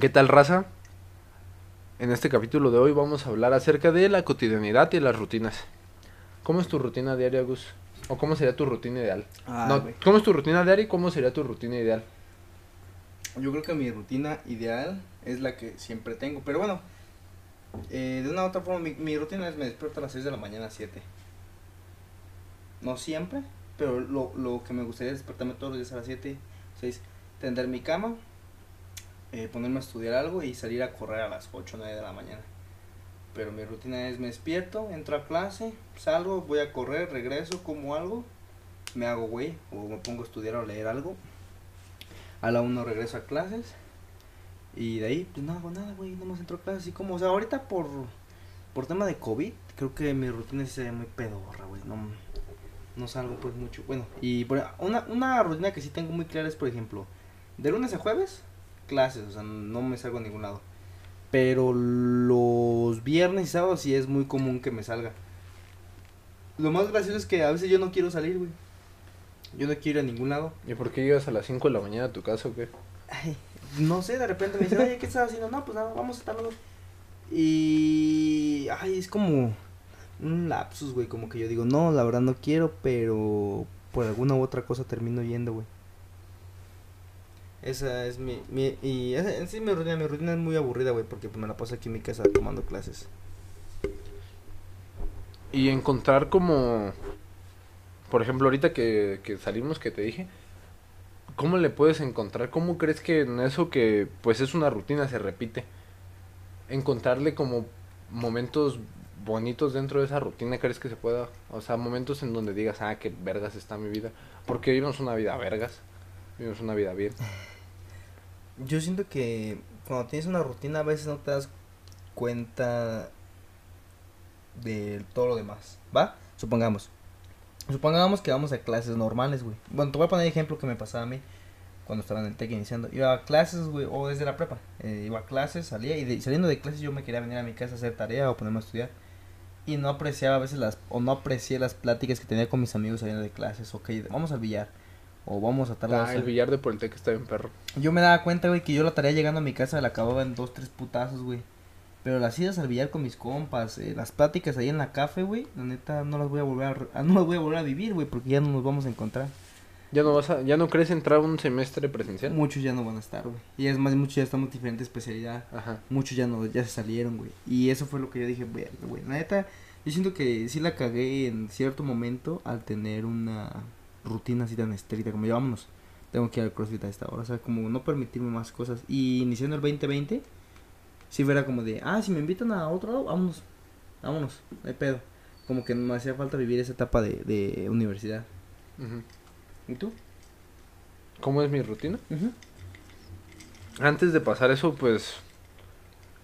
¿Qué tal, raza? En este capítulo de hoy vamos a hablar acerca de la cotidianidad y las rutinas. ¿Cómo es tu rutina diaria, Gus? ¿O cómo sería tu rutina ideal? Ah, no. ¿Cómo es tu rutina diaria y cómo sería tu rutina ideal? Yo creo que mi rutina ideal es la que siempre tengo. Pero bueno, eh, de una u otra forma, mi, mi rutina es me despierto a las 6 de la mañana, 7. No siempre, pero lo, lo que me gustaría es despertarme todos los días a las 7, 6, tender mi cama, eh, ponerme a estudiar algo y salir a correr a las 8 o 9 de la mañana. Pero mi rutina es me despierto, entro a clase, salgo, voy a correr, regreso, como algo, me hago güey, o me pongo a estudiar o leer algo. A la 1 regreso a clases. Y de ahí, pues no hago nada, güey, no más entro a clases. Así como, o sea, ahorita por, por tema de COVID, creo que mi rutina se ve muy pedorra, güey. No, no salgo pues mucho. Bueno, y una, una rutina que sí tengo muy clara es, por ejemplo, de lunes a jueves, clases, o sea, no me salgo a ningún lado. Pero los viernes y sábados sí es muy común que me salga. Lo más gracioso es que a veces yo no quiero salir, güey. Yo no quiero ir a ningún lado. ¿Y por qué llegas a las 5 de la mañana a tu casa o qué? Ay, no sé, de repente me dicen, oye, ¿qué estás haciendo? No, pues nada, vamos a tal. Y. Ay, es como un lapsus, güey. Como que yo digo, no, la verdad no quiero, pero por alguna u otra cosa termino yendo, güey. Esa es mi. mi y esa, en sí, mi rutina, mi rutina es muy aburrida, güey, porque pues, me la paso aquí en mi casa tomando clases. Y encontrar como, por ejemplo, ahorita que, que salimos, que te dije, ¿cómo le puedes encontrar? ¿Cómo crees que en eso que pues es una rutina se repite? Encontrarle como momentos bonitos dentro de esa rutina, ¿crees que se pueda? O sea, momentos en donde digas, ah, qué vergas está mi vida. Porque vivimos una vida vergas, vivimos una vida bien. Yo siento que cuando tienes una rutina a veces no te das cuenta de todo lo demás, ¿va? Supongamos. Supongamos que vamos a clases normales, güey. Bueno, te voy a poner ejemplo que me pasaba a mí cuando estaba en el TEC iniciando. Iba a clases, güey, o desde la prepa. Eh, iba a clases, salía y de- saliendo de clases yo me quería venir a mi casa a hacer tarea o ponerme a estudiar. Y no apreciaba a veces las, o no aprecié las pláticas que tenía con mis amigos saliendo de clases. Ok, vamos al billar. O vamos a lado, Ah, el billar de Politec está bien perro. Yo me daba cuenta, güey, que yo la tarea llegando a mi casa la acababa en dos, tres putazos, güey. Pero las idas al billar con mis compas, eh, las pláticas ahí en la café, güey, la neta no las voy a volver a, ah, no las voy a volver a vivir, güey, porque ya no nos vamos a encontrar. ¿Ya no vas a, ya no crees entrar un semestre presencial? Muchos ya no van a estar, güey. Y es más, muchos ya estamos en diferente especialidad. Ajá. Muchos ya no, ya se salieron, güey. Y eso fue lo que yo dije, güey. La neta, yo siento que sí la cagué en cierto momento al tener una rutina así tan estricta como ya vámonos. Tengo que ir al CrossFit a esta hora, o sea, como no permitirme más cosas. Y iniciando el 2020, sí era como de, ah, si me invitan a otro lado, vámonos, vámonos, no hay pedo. Como que me hacía falta vivir esa etapa de, de universidad. ¿Y tú? ¿Cómo es mi rutina? Antes de pasar eso, pues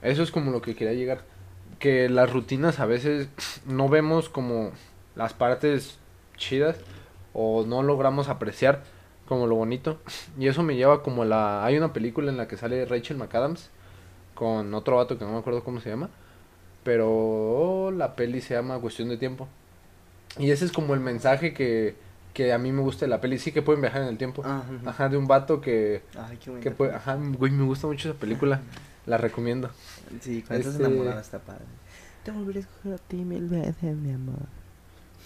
eso es como lo que quería llegar. Que las rutinas a veces no vemos como las partes chidas o no logramos apreciar como lo bonito. Y eso me lleva como la... Hay una película en la que sale Rachel McAdams con otro vato que no me acuerdo cómo se llama. Pero la peli se llama Cuestión de Tiempo. Y ese es como el mensaje que, que a mí me gusta de la peli. Sí que pueden viajar en el tiempo. Ajá. Ajá, de un vato que, Ay, qué que puede, ajá, güey, me gusta mucho esa película, la recomiendo. Sí, cuando estás Este- enamorado está padre. Te volveré a escoger a ti mil veces, mi amor.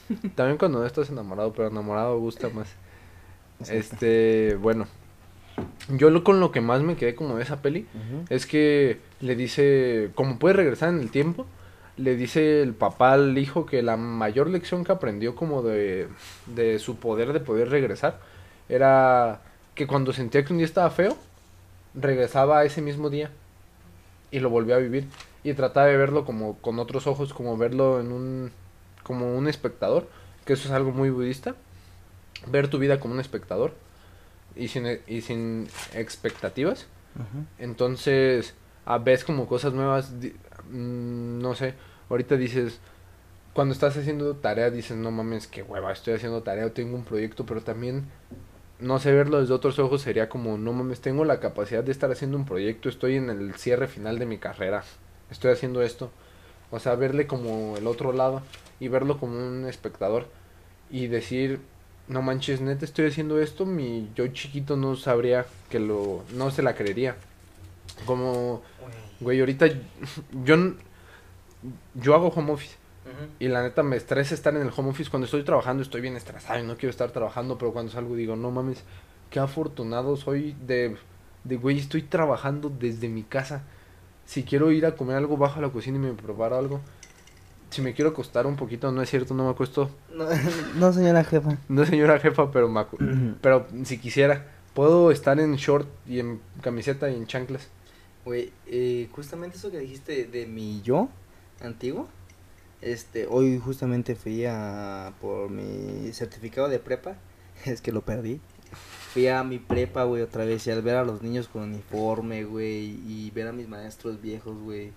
También cuando no estás enamorado, pero enamorado gusta más. Exacto. Este, bueno, yo lo con lo que más me quedé como de esa peli es que le dice, como puede regresar en el tiempo, le dice el papá al hijo que la mayor lección que aprendió como de, de su poder de poder regresar era que cuando sentía que un día estaba feo, regresaba ese mismo día y lo volvía a vivir y trataba de verlo como con otros ojos, como verlo en un como un espectador, que eso es algo muy budista, ver tu vida como un espectador y sin y sin expectativas. Entonces, a ves como cosas nuevas, di- mm, no sé, ahorita dices, cuando estás haciendo tarea dices, no mames, qué hueva, estoy haciendo tarea o tengo un proyecto, pero también, no sé, verlo desde otros ojos sería como, no mames, tengo la capacidad de estar haciendo un proyecto, estoy en el cierre final de mi carrera, estoy haciendo esto, o sea, verle como el otro lado y verlo como un espectador y decir, no manches, neta estoy haciendo esto, mi yo chiquito no sabría que lo, no se la creería. Como, güey, ahorita yo, yo hago home office. Y la neta me estresa estar en el home office. Cuando estoy trabajando estoy bien estresado y no quiero estar trabajando. Pero cuando salgo digo, no mames, qué afortunado soy de, de güey, estoy trabajando desde mi casa. Si quiero ir a comer algo, bajo a la cocina y me preparo algo. Si me quiero acostar un poquito, no es cierto, no me acuesto. No, no señora jefa. No señora jefa, pero me acu- Pero si quisiera, puedo estar en short y en camiseta y en chanclas. Güey, eh, justamente eso que dijiste de mi yo antiguo. Este, hoy justamente fui a por mi certificado de prepa. Es que lo perdí. Fui a mi prepa, güey, otra vez. Y al ver a los niños con uniforme, güey. Y ver a mis maestros viejos, güey.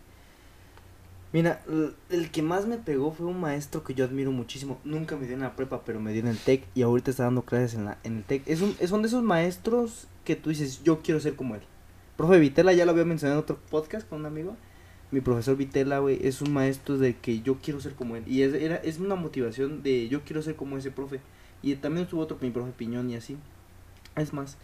Mira, el que más me pegó fue un maestro que yo admiro muchísimo. Nunca me dio en la prepa, pero me dio en el TEC. Y ahorita está dando clases en, la, en el TEC. Es un, de esos maestros que tú dices, yo quiero ser como él. Profe Vitela, ya lo había mencionado en otro podcast con un amigo. Mi profesor Vitela, güey, es un maestro de que yo quiero ser como él. Y es, era, es una motivación de yo quiero ser como ese profe. Y también estuvo otro, mi profe Piñón y así. Es más,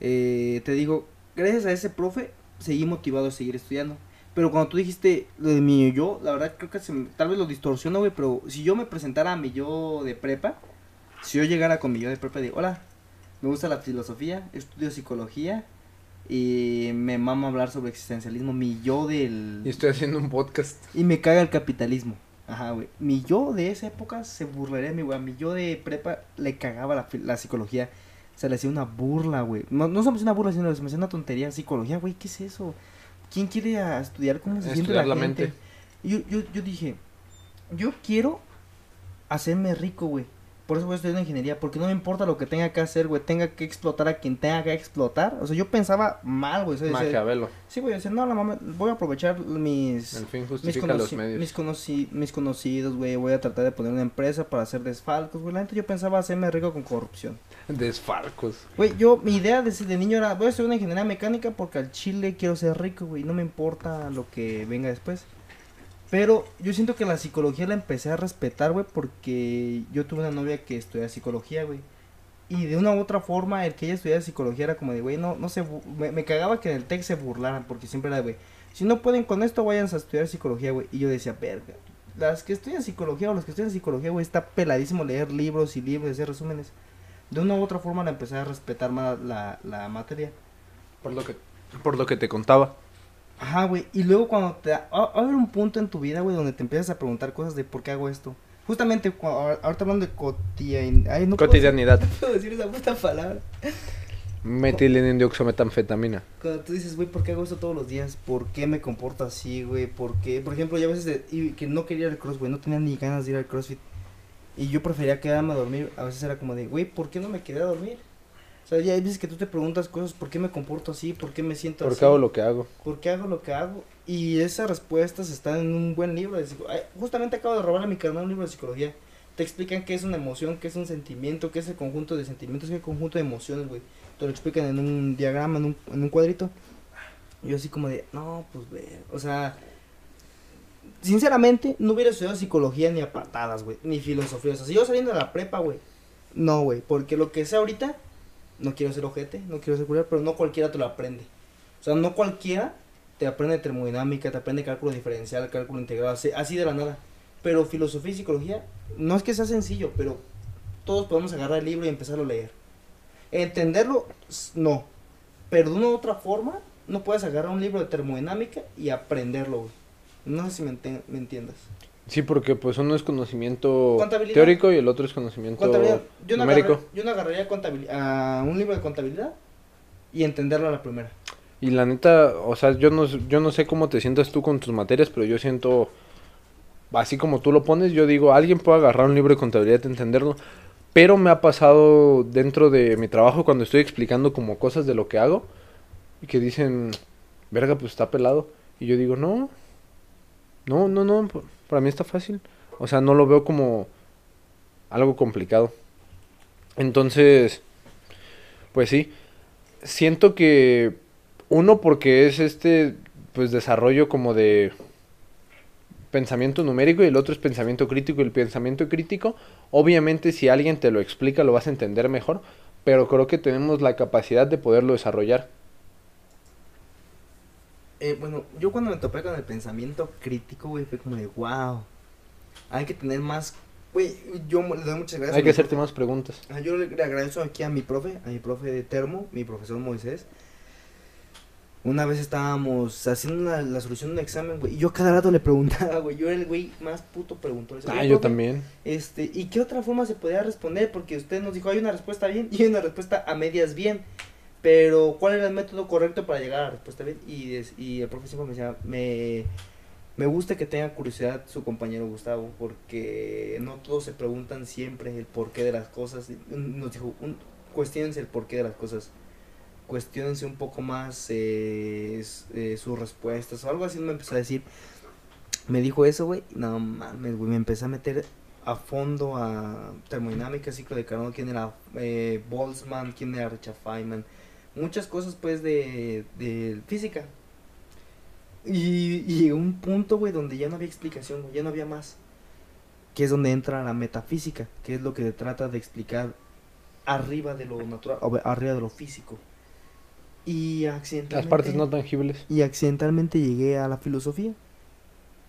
eh, te digo, gracias a ese profe, seguí motivado a seguir estudiando. Pero cuando tú dijiste lo de mi yo, la verdad creo que se me- tal vez lo distorsiono, güey. Pero si yo me presentara a mi yo de prepa, si yo llegara con mi yo de prepa digo, hola, me gusta la filosofía, estudio psicología y me mama hablar sobre existencialismo, mi yo del... Y estoy haciendo un podcast. Y me caga el capitalismo. Ajá, güey. Mi yo de esa época se burlaría de mi güey. A mi yo de prepa le cagaba la psicología. Se le hacía una burla, güey. No, no se me hacía una burla, sino se me hacía una tontería. Psicología, güey, ¿qué es eso? ¿Quién quiere a estudiar cómo se siente la, la gente? mente. Yo, yo, yo dije, yo quiero hacerme rico, güey. Por eso voy a estudiar ingeniería, porque no me importa lo que tenga que hacer, güey. Tenga que explotar a quien tenga que explotar. O sea, yo pensaba mal, güey. o sea, decía, Maquiavelo. Sí, güey, decía, no, la mamá, voy a aprovechar mis fin mis, los medios. mis, conoci- mis conocidos, güey, voy a tratar de poner una empresa para hacer desfalcos, güey. La neta yo pensaba hacerme rico con corrupción. Desfarcos. Güey, yo, mi idea de, de niño era, voy a estudiar una ingeniería mecánica porque al chile quiero ser rico, güey. No me importa lo que venga después. Pero yo siento que la psicología la empecé a respetar, güey, porque yo tuve una novia que estudia psicología, güey. Y de una u otra forma, el que ella estudiara psicología era como de, güey, no, no se... Me, cagaba que en el TEC se burlaran, porque siempre era, güey, si no pueden con esto, vayan a estudiar psicología, güey. Y yo decía, verga, las que estudian psicología o los que estudian psicología, güey, está peladísimo leer libros y libros hacer resúmenes. De una u otra forma la empecé a respetar más la, la materia. Por lo que, por lo que te contaba. Ajá, güey. Y luego cuando te... Va va a haber un punto en tu vida, güey, donde te empiezas a preguntar cosas de por qué hago esto. Justamente, cua- ahor- ahorita hablando de cotidian... Ay, no puedo- Cotidianidad. no puedo decir esa puta palabra. Metilendioxometanfetamina. Cuando tú dices, güey, ¿por qué hago esto todos los días? ¿Por qué me comporto así, güey? ¿Por qué? Por ejemplo, yo a veces de- que no quería ir al cross, güey, no tenía ni ganas de ir al crossfit. Y yo prefería quedarme a dormir. A veces era como de, güey, ¿por qué no me quedé a dormir? O sea, ya hay veces que tú te preguntas cosas, ¿por qué me comporto así? ¿Por qué me siento ¿Por así? qué hago lo que hago? ¿Por qué hago lo que hago? Y esas respuestas están en un buen libro. De psico- Ay, justamente acabo de robar a mi carnal un libro de psicología. Te explican qué es una emoción, qué es un sentimiento, qué es el conjunto de sentimientos, qué es el conjunto de emociones, güey. Te lo explican en un diagrama, en un, en un cuadrito. Y yo así como de, no, pues, ve, o sea... Sinceramente, no hubiera estudiado psicología ni a patadas, güey. Ni filosofía. O sea, si yo saliendo de la prepa, güey. No, güey. Porque lo que sé ahorita, no quiero ser ojete, no quiero ser curar, pero no cualquiera te lo aprende. O sea, no cualquiera te aprende termodinámica, te aprende cálculo diferencial, cálculo integral, así, de la nada. Pero filosofía y psicología, no es que sea sencillo, pero todos podemos agarrar el libro y empezarlo a leer. Entenderlo, no. Pero de una u otra forma, no puedes agarrar un libro de termodinámica y aprenderlo. No sé si me entiendas. Sí, porque pues uno es conocimiento teórico y el otro es conocimiento Contabilidad. Yo no, numérico. agarré- yo no agarraría a un libro de contabilidad y entenderlo a la primera. Y la neta, o sea, yo no, yo no sé cómo te sientas tú con tus materias, pero yo siento, así como tú lo pones, yo digo, alguien puede agarrar un libro de contabilidad y entenderlo, pero me ha pasado dentro de mi trabajo cuando estoy explicando como cosas de lo que hago, y que dicen, verga, pues está pelado. Y yo digo, no, no, no, no, para mí está fácil. O sea, no lo veo como algo complicado. Entonces, pues sí, siento que uno porque es este pues desarrollo como de pensamiento numérico y el otro es pensamiento crítico y el pensamiento crítico obviamente si alguien te lo explica lo vas a entender mejor pero creo que tenemos la capacidad de poderlo desarrollar Eh, bueno, yo cuando me topé con el pensamiento crítico, güey, fue como de, wow, hay que tener más, güey, yo le doy muchas gracias. Hay que hacerte más preguntas. Ah, Yo le, le agradezco aquí a mi profe, a mi profe de termo, mi profesor Moisés. Una vez estábamos haciendo una- la solución de un examen, güey, y yo cada rato le preguntaba, güey, yo era el güey más puto preguntón. Ah, yo también. Este, ¿y qué otra forma se podía responder? Porque usted nos dijo, hay una respuesta bien y hay una respuesta a medias bien. Pero, ¿cuál era el método correcto para llegar a la respuesta bien? Y, el profe siempre me decía, me, me gusta que tenga curiosidad su compañero Gustavo, porque no todos se preguntan siempre el porqué de las cosas. Nos dijo, un, cuestionense el porqué de las cosas. Cuestionense un poco más eh, eh, sus respuestas o algo así me empezó a decir. Me dijo eso, güey. No mames, güey. Me empecé a meter a fondo a termodinámica, ciclo de Carnot, quién era eh, Boltzmann, quién era Richard Feynman. Muchas cosas, pues, de, de física. Y, y llegó un punto, güey, donde ya no había explicación, güey, ya no había más. Que es donde entra la metafísica, que es lo que trata de explicar arriba de lo natural, arriba de lo físico. Y accidentalmente Las partes no tangibles. y accidentalmente llegué a la filosofía.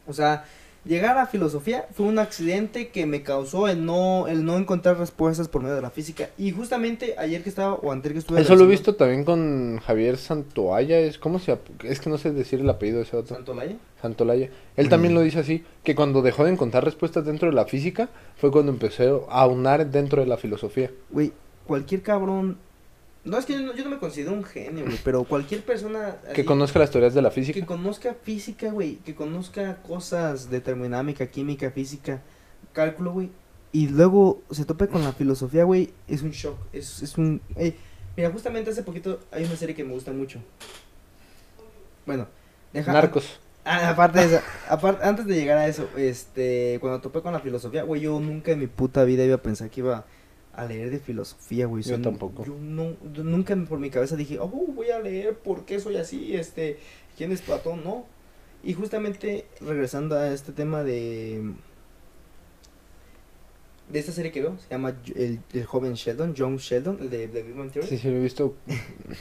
O sea, llegar a filosofía fue un accidente que me causó el no el no encontrar respuestas por medio de la física. Y justamente ayer que estaba o antes que estuve Eso lo he visto también con Javier Santoalla. Es, ¿Cómo se Es que no sé decir el apellido de ese otro. ¿Santolaya? Santolaya. Él también Mm. lo dice así, que cuando dejó de encontrar respuestas dentro de la física, fue cuando empezó a unar dentro de la filosofía. Güey, cualquier cabrón no es que yo no, yo no me considero un genio, güey, pero cualquier persona Que conozca las teorías de la que física. conozca física, güey, que conozca cosas de termodinámica, química, física, cálculo, güey, y luego se tope con la filosofía, güey, es un shock, es, es un... eh, mira, justamente hace poquito hay una serie que me gusta mucho. Bueno, deja... Narcos. Ah, aparte de eso, aparte, antes de llegar a eso, este, cuando topé con la filosofía, güey, yo nunca en mi puta vida iba a pensar que iba a leer de filosofía, güey. Yo tampoco. Yo no, nunca por mi cabeza dije, oh, voy a leer por qué soy así, este, quién es Platón, no. Y justamente regresando a este tema de de esta serie que veo, se llama el, el joven Sheldon, John Sheldon, el de, de Big Bang Theory. Sí, sí, lo he visto.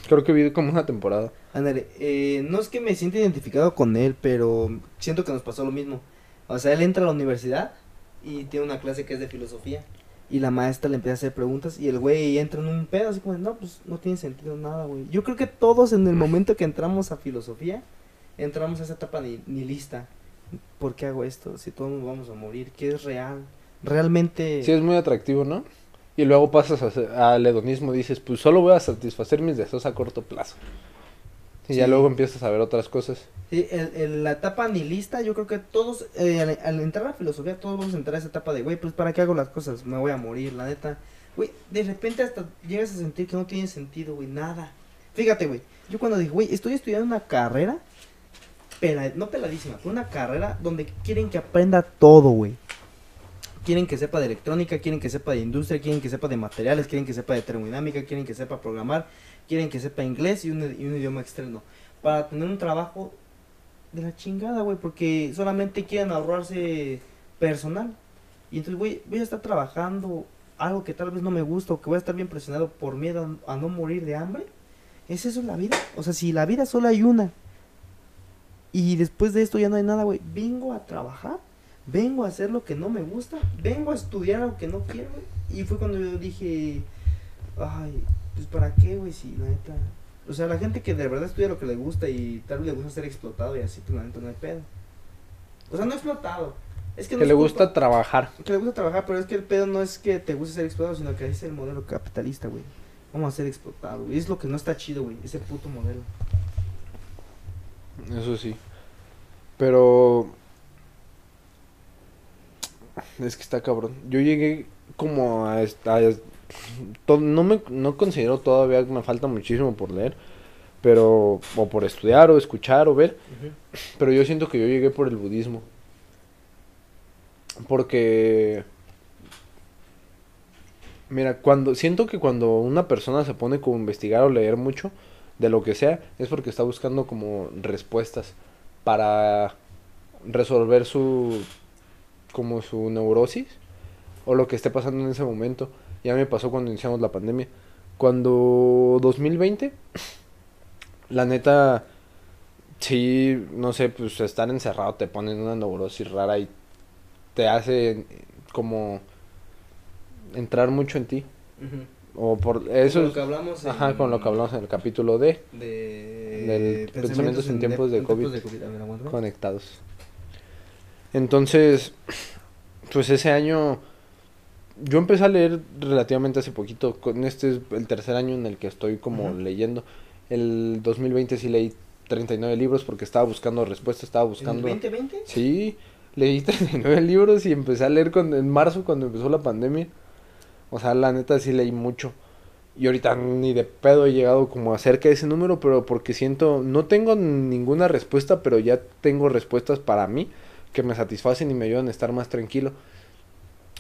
Creo que vi como una temporada. Ándale, eh, no es que me sienta identificado con él, pero siento que nos pasó lo mismo. O sea, él entra a la universidad y tiene una clase que es de filosofía. Y la maestra le empieza a hacer preguntas y el güey entra en un pedo así como, no, pues no tiene sentido nada, güey. Yo creo que todos en el momento que entramos a filosofía, entramos a esa etapa ni, nihilista. ¿Por qué hago esto? Si todos nos vamos a morir, ¿qué es real? Realmente... Sí, es muy atractivo, ¿no? Y luego pasas al hedonismo y dices, pues solo voy a satisfacer mis deseos a corto plazo. Y ya Sí. luego empiezas a ver otras cosas. Sí, en, en la etapa nihilista, yo creo que todos, eh, al, al entrar a la filosofía, todos vamos a entrar a esa etapa de, güey, pues ¿para qué hago las cosas? Me voy a morir, la neta. Güey, de repente hasta llegas a sentir que no tiene sentido, güey, nada. Fíjate, güey, yo cuando dije, güey, estoy estudiando una carrera, pela- no peladísima, pero una carrera donde quieren que aprenda todo, güey. Quieren que sepa de electrónica, quieren que sepa de industria, quieren que sepa de materiales, quieren que sepa de termodinámica, quieren que sepa programar, quieren que sepa inglés y un, y un idioma externo. Para tener un trabajo de la chingada, güey, porque solamente quieren ahorrarse personal. Y entonces, güey, voy a estar trabajando algo que tal vez no me gusta o que voy a estar bien presionado por miedo a, no morir de hambre. ¿Es eso la vida? O sea, si la vida solo hay una y después de esto ya no hay nada, güey, vengo a trabajar, vengo a hacer lo que no me gusta, vengo a estudiar algo que no quiero. Y fue cuando yo dije, ay, pues para qué, güey, si la neta. O sea, la gente que de verdad estudia lo que le gusta y tal vez le gusta ser explotado y así, pues la neta no hay pedo. O sea, no explotado. Es que, no Que es le culpa- gusta trabajar. que le gusta trabajar, pero es que el pedo no es que te guste ser explotado, sino que es el modelo capitalista, güey. Vamos a ser explotados, güey. Es lo que no está chido, güey. Ese puto modelo. Eso sí. Pero... Es que está cabrón. Yo llegué como a... no me no considero todavía que me falta muchísimo por leer. Pero... O por estudiar o escuchar o ver. Pero yo siento que yo llegué por el budismo. Porque... Mira, cuando siento que cuando una persona se pone como a investigar o leer mucho de lo que sea, es porque está buscando como respuestas para resolver su como su neurosis o lo que esté pasando en ese momento. Ya me pasó cuando iniciamos la pandemia. Cuando 2020 la neta Sí, no sé, pues estar encerrado te pone en una neurosis rara y te hace como entrar mucho en ti. O por eso. Con lo que hablamos en- Ajá, con lo que hablamos en el capítulo D, de Del pensamientos en tiempos de COVID. A ver, aguanta. conectados. Entonces, pues ese año yo empecé a leer relativamente hace poquito. Con este es el tercer año en el que estoy como Ujú. leyendo. El 2020 sí leí 39 libros porque estaba buscando respuestas, estaba ¿En el buscando... 2020? Sí, leí 39 libros y empecé a leer cuando, en marzo cuando empezó la pandemia. O sea, la neta sí leí mucho. Y ahorita ni de pedo he llegado como a cerca de ese número, pero porque siento, no tengo ninguna respuesta, pero ya tengo respuestas para mí que me satisfacen y me ayudan a estar más tranquilo.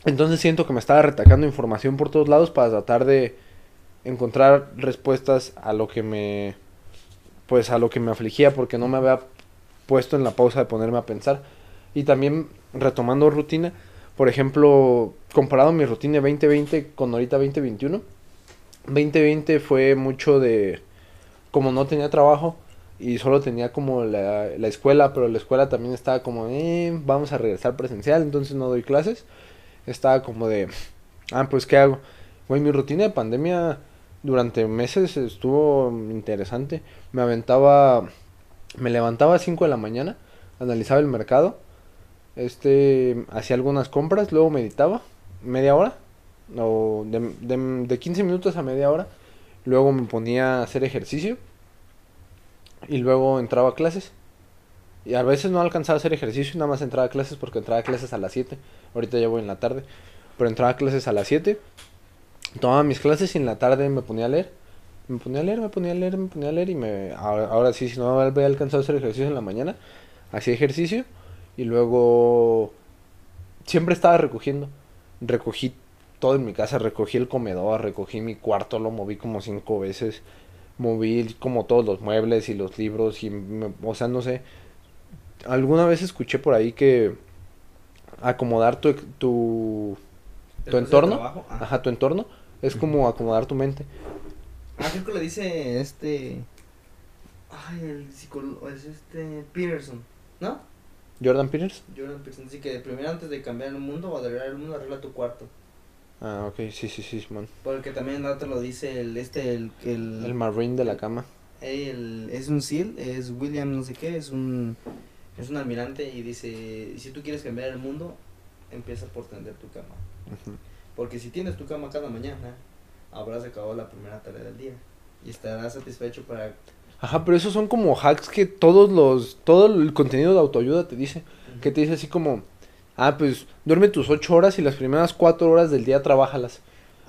Entonces siento que me estaba retacando información por todos lados para tratar de encontrar respuestas a lo que me pues a lo que me afligía porque no me había puesto en la pausa de ponerme a pensar. Y también retomando rutina por ejemplo comparado mi rutina 2020 con ahorita 2021 2020 fue mucho de como no tenía trabajo y solo tenía como la, la escuela pero la escuela también estaba como eh, vamos a regresar presencial entonces no doy clases estaba como de ah pues qué hago Güey, mi rutina de pandemia durante meses estuvo interesante. Me aventaba, me levantaba a 5 de la mañana, analizaba el mercado, este, hacía algunas compras, luego meditaba media hora, o de, de, de 15 minutos a media hora, luego me ponía a hacer ejercicio y luego entraba a clases. Y a veces no alcanzaba a hacer ejercicio, nada más entraba a clases porque entraba a clases a las 7. Ahorita ya voy en la tarde, pero entraba a clases a las 7 tomaba mis clases y en la tarde me ponía a leer. Me ponía a leer, me ponía a leer, me ponía a leer y me... Ahora, ahora sí, si no había alcanzado a hacer ejercicio en la mañana, hacía ejercicio y luego siempre estaba recogiendo. Recogí todo en mi casa, recogí el comedor, recogí mi cuarto, lo moví como cinco veces, moví como todos los muebles y los libros y, me- o sea, no sé. Alguna vez escuché por ahí que acomodar tu, tu, tu entorno, Ah, ajá, tu entorno, es como acomodar tu mente. Ah, creo que lo dice este. Ay, el psicólogo. Es este. Peterson. ¿No? Jordan Peters. Jordan Peterson dice que primero antes de cambiar el mundo o arreglar el mundo, arregla tu cuarto. Ah, ok, sí, sí, sí, man. Porque también te lo dice el. Este, el. El, El marine de la cama. el- es un SEAL, es William no sé qué, es un. Es un almirante y dice: Si tú quieres cambiar el mundo, empieza por tender tu cama. Porque si tienes tu cama cada mañana, habrás acabado la primera tarea del día. Y estarás satisfecho para Ajá, pero esos son como hacks que todos los, todo el contenido de autoayuda te dice. Que te dice así como, ah, pues duerme tus ocho horas y las primeras cuatro horas del día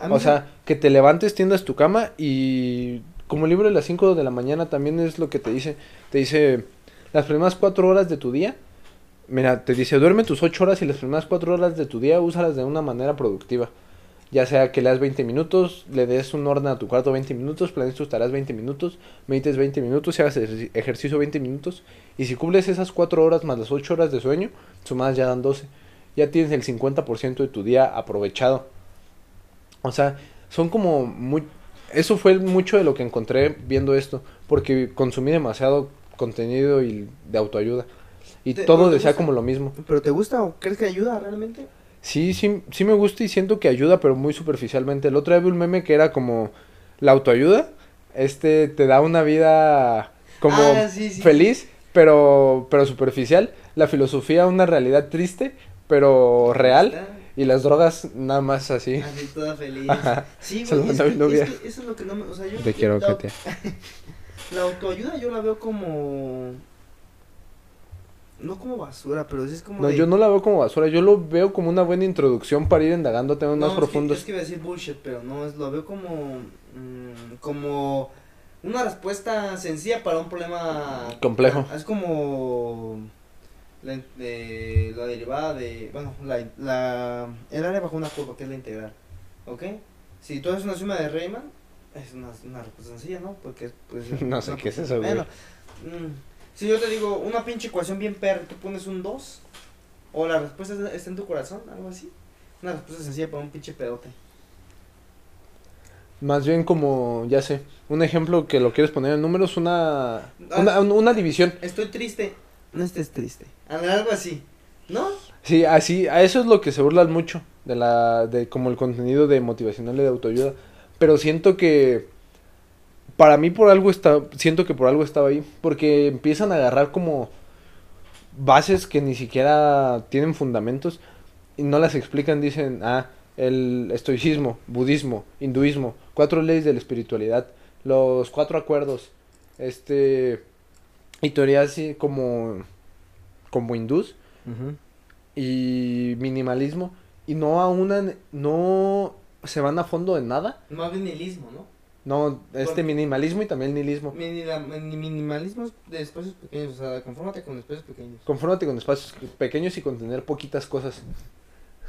mí O se- sea, que te levantes, tiendas tu cama y como el libro de las 5 de la mañana también es lo que te dice. Te dice las primeras 4 horas de tu día. Mira, te dice duerme tus 8 horas y las primeras 4 horas de tu día úsalas de una manera productiva. Ya sea que leas 20 minutos, le des un orden a tu cuarto 20 minutos, planees tus tareas 20 minutos, medites 20 minutos y hagas ejerci- ejercicio 20 minutos. Y si cumples esas 4 horas más las 8 horas de sueño, sumadas ya dan 12. Ya tienes el 50% de tu día aprovechado. O sea, son como muy... Eso fue mucho de lo que encontré viendo esto, porque consumí demasiado contenido y de autoayuda. Y ¿Te- todo te decía gusta? como lo mismo. ¿Pero te gusta o crees que ayuda realmente? Sí, sí, sí me gusta y siento que ayuda, pero muy superficialmente. El otro día vi un meme que era como la autoayuda, este te da una vida como Ah, sí, sí. feliz, pero pero superficial. La filosofía una realidad triste, pero real. Está Y las drogas nada más así. Así toda feliz. Ajá. Sí, güey, es, que- es que eso es lo que no me... O sea, yo Te quiero, la, Katia. la autoayuda yo la veo como... No como basura, pero es como No, de- yo no la veo como basura, yo lo veo como una buena introducción para ir indagando temas No, más es que- profundos. Es que, iba a decir bullshit, pero no, es, lo veo como... mm, como una respuesta sencilla para un problema... Complejo. Es como... La, de- la derivada de... Bueno, la, la, el área bajo una curva, que es la integral. ¿Ok? Si tú haces una suma de Riemann, es una, una respuesta sencilla, ¿no? Porque pues, No sé qué es eso, güey. Bueno, mm, si yo te digo una pinche ecuación bien perra, tú pones un 2, o la respuesta está- está en tu corazón, algo así. Una respuesta sencilla para un pinche pedote. Más bien como, ya sé, un ejemplo que lo quieres poner en números, una, Ah. una, una división. Estoy triste. No estés triste. Algo así. ¿No? Sí, así, a eso es lo que se burlan mucho de la, de como el contenido de motivacional y de autoayuda. Pero siento que, para mí por algo está, siento que por algo estaba ahí, porque empiezan a agarrar como bases que ni siquiera tienen fundamentos y no las explican, dicen, ah, el estoicismo, budismo, hinduismo, cuatro leyes de la espiritualidad, los cuatro acuerdos, este, y teorías así como, como hindús y minimalismo y no aunan, no se van a fondo de nada. Más bien nihilismo, ¿no? No, este minimalismo y también el nihilismo. Minimalismo es de espacios pequeños, o sea, confórmate con espacios pequeños. Confórmate con espacios pequeños y con tener poquitas cosas.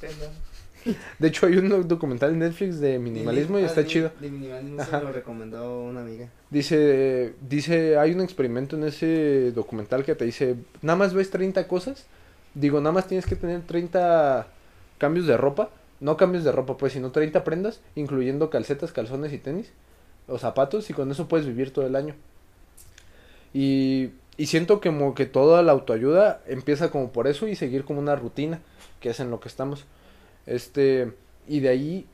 De hecho, hay un documental en Netflix de minimalismo y Ah, está chido. De minimalismo Ajá. se lo recomendó una amiga. Dice, dice, hay un experimento en ese documental que te dice, nada más ves 30 cosas. Digo, nada más tienes que tener 30 cambios de ropa. No cambios de ropa, pues, sino 30 prendas, incluyendo calcetas, calzones y tenis. O zapatos, y con eso puedes vivir todo el año. Y, y siento que como que toda la autoayuda empieza como por eso y seguir como una rutina, que es en lo que estamos. Este, y de ahí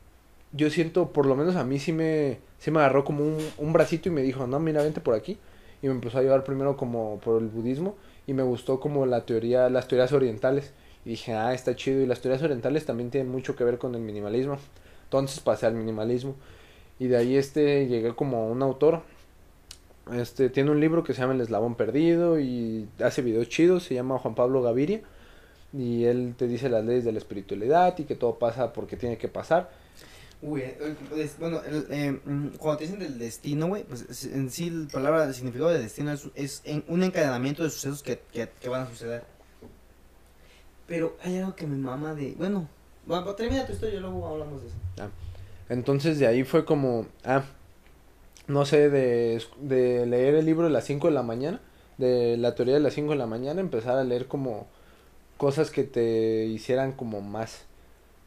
yo siento, por lo menos a mí sí me, sí me agarró como un, un bracito y me dijo, no, mira, vente por aquí. Y me empezó a llevar primero como por el budismo y me gustó como la teoría, las teorías orientales. Y dije, ah, está chido. Y las teorías orientales también tienen mucho que ver con el minimalismo. Entonces pasé al minimalismo. Y de ahí este llegué como un autor. Este tiene un libro que se llama El Eslabón Perdido y hace videos chidos, se llama Juan Pablo Gaviria. Y él te dice las leyes de la espiritualidad y que todo pasa porque tiene que pasar. Uy, eh, eh, bueno, eh, mm, cuando te dicen del destino, güey, pues es- en sí la palabra, el significado de destino es, es un encadenamiento de sucesos que, que van a suceder. Pero hay algo que me mama de, bueno, bueno, termina tu historia y luego hablamos de eso. Entonces de ahí fue como, ah, no sé, de, de leer el libro de las 5 de la mañana, de la teoría de las 5 de la mañana, empezar a leer como cosas que te hicieran como más.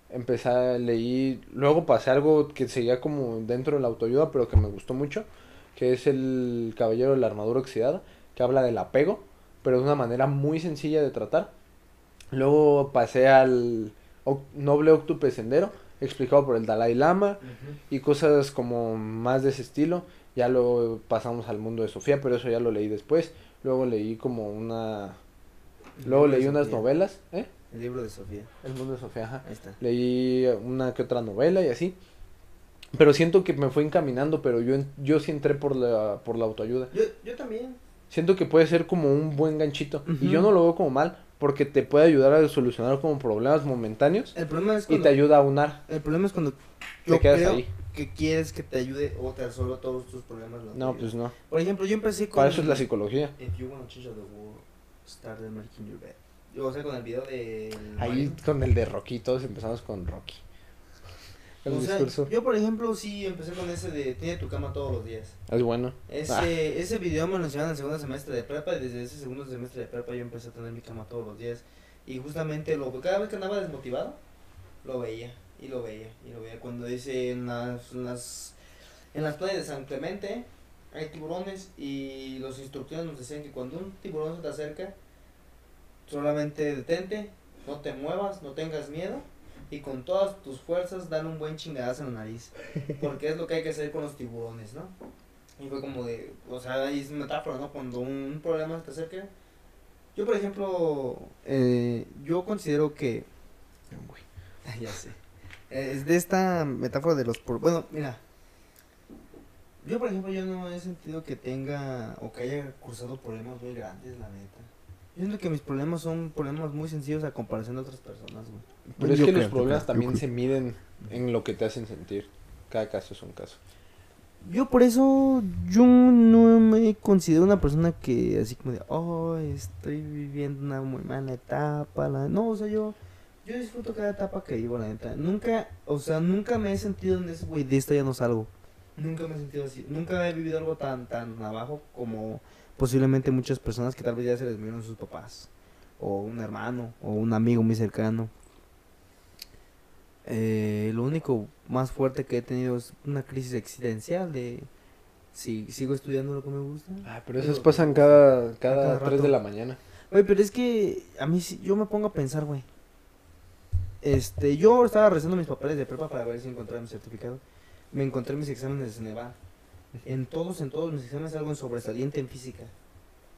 Empezar, leí, luego pasé algo que seguía como dentro de la autoayuda, pero que me gustó mucho, que es el Caballero de la Armadura Oxidada, que habla del apego, pero de una manera muy sencilla de tratar. Luego pasé al Noble Octuple Sendero, explicado por el Dalai Lama, y cosas como más de ese estilo. Ya lo pasamos al mundo de Sofía, pero eso ya lo leí después. Luego leí como una... Luego leí unas Sofía. novelas, ¿eh? El libro de Sofía, El mundo de Sofía, ajá. ahí está. Leí una que otra novela y así. Pero siento que me fue encaminando, pero yo, yo sí entré por la, por la autoayuda. Yo, yo también. Siento que puede ser como un buen ganchito. Y yo no lo veo como mal, porque te puede ayudar a solucionar como problemas momentáneos El problema es y cuando, te ayuda a unar. el problema es cuando Te yo quedas creo ahí. que quieres que te ayude o te resuelva todos tus problemas. No, pues no. Por ejemplo, yo empecé con... Para eso es la psicología. If you wanna change the world, start making your bed. O sea, con el video de... Ahí con el de Rocky, todos empezamos con Rocky. El O sea, discurso yo por ejemplo sí empecé con ese de tiene tu cama todos los días. es bueno. Ese, Ah. ese video me lo enseñaron en el segundo semestre de prepa y desde ese segundo semestre de prepa yo empecé a tener mi cama todos los días. Y justamente lo cada vez que andaba desmotivado, lo veía y lo veía y lo veía. Cuando dice en las, en las, en las playas de San Clemente hay tiburones y los instructores nos decían que cuando un tiburón se te acerca, solamente detente, no te muevas, no tengas miedo y con todas tus fuerzas dale un buen chingadazo en la nariz. Porque es lo que hay que hacer con los tiburones, ¿no? Y fue como de, o sea, ahí es metáfora, ¿no? Cuando un problema se te acerca. Yo, por ejemplo, eh, yo considero que, ya sé, es de esta metáfora de los, por- bueno, mira, yo, por ejemplo, yo no he sentido que tenga o que haya cursado problemas muy grandes, la neta. Yo siento que mis problemas son problemas muy sencillos a comparación de otras personas, güey. Pero es Yo que creo, los problemas creo, también se miden en lo que te hacen sentir. Cada caso es un caso. Yo por eso, yo no me considero una persona que así como de, oh, estoy viviendo una muy mala etapa. la-". No, o sea, yo, yo disfruto cada etapa que vivo, la neta. Nunca, o sea, nunca me he sentido en ese, güey, de esto ya no salgo. Nunca me he sentido así. Nunca he vivido algo tan, tan abajo como posiblemente muchas personas que tal vez ya se les murieron sus papás. O un hermano, o un amigo muy cercano. Eh, lo único más fuerte que he tenido es una crisis existencial de si sigo estudiando lo que me gusta. Ah, pero esos pasan cada, cada, cada 3 rato. de la mañana. Güey, pero es que a mí yo me pongo a pensar, güey. Este, yo estaba revisando mis papeles de prepa para ver si encontraba mi certificado. Me encontré mis exámenes de Ceneval. En todos, en todos mis exámenes algo en sobresaliente en física.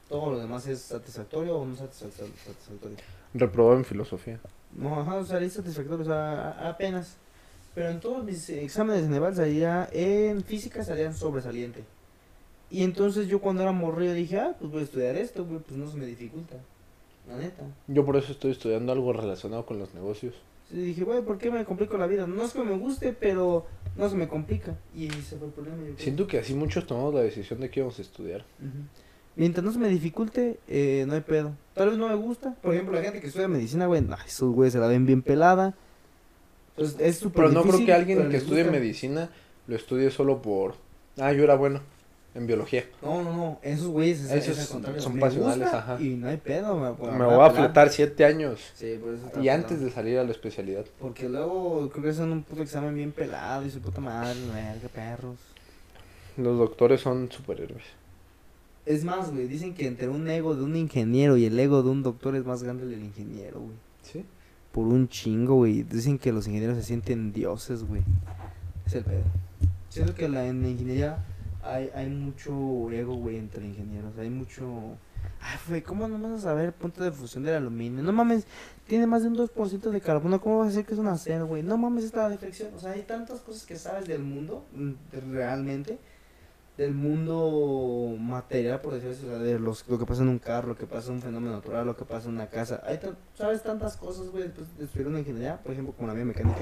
Todo lo demás es satisfactorio o no satisfac- satisfactorio. Reprobó en filosofía. No, ajá, o sea, es satisfactorio, o sea, apenas. Pero en todos mis exámenes de Ceneval salía, en física salían sobresaliente. Y entonces yo cuando era morrido dije, ah, pues voy a estudiar esto, pues no se me dificulta. La neta. Yo por eso estoy estudiando algo relacionado con los negocios. Dije, güey, ¿por qué me complico la vida? No es que me guste, pero no se me complica. Y ese fue el problema. yo. Siento que así muchos tomamos la decisión de que íbamos a estudiar. Mientras no se me dificulte, eh, no hay pedo. Tal vez no me gusta. Por ejemplo, la gente que estudia medicina, güey, nah, esos güeyes se la ven bien pelada. Entonces, es súper Pero no creo que alguien que estudie medicina lo estudie solo por... Ah, yo era bueno en biología. No, no, no. Esos güeyes es, Esos son pasionales, ajá. Y no hay pedo. Me, Me voy a fletar siete años. Sí, por eso está Y antes de salir a la especialidad. Porque luego creo que hacen un puto examen bien pelado y su puta madre, verga, perros. Los doctores son superhéroes. Es más, güey, dicen que entre un ego de un ingeniero y el ego de un doctor es más grande el del ingeniero, güey. ¿Sí? Por un chingo, güey. Dicen que los ingenieros se sienten dioses, güey. Es el pedo. Siento que la, en la ingeniería hay, hay mucho ego, güey, entre ingenieros. Hay mucho... Ay, güey, ¿cómo no vas a saber punto de fusión del aluminio? No mames, tiene más de un 2% de carbono. ¿Cómo vas a decir que es un acero, güey? No mames, esta deflexión. O sea, hay tantas cosas que sabes del mundo, mm, realmente. Del mundo material, por decirlo así, o sea, de los, lo que pasa en un carro, lo que pasa en un fenómeno natural, lo que pasa en una casa. Hay sabes tantas cosas, güey, después de estudiar una ingeniería, por ejemplo, como la biomecánica,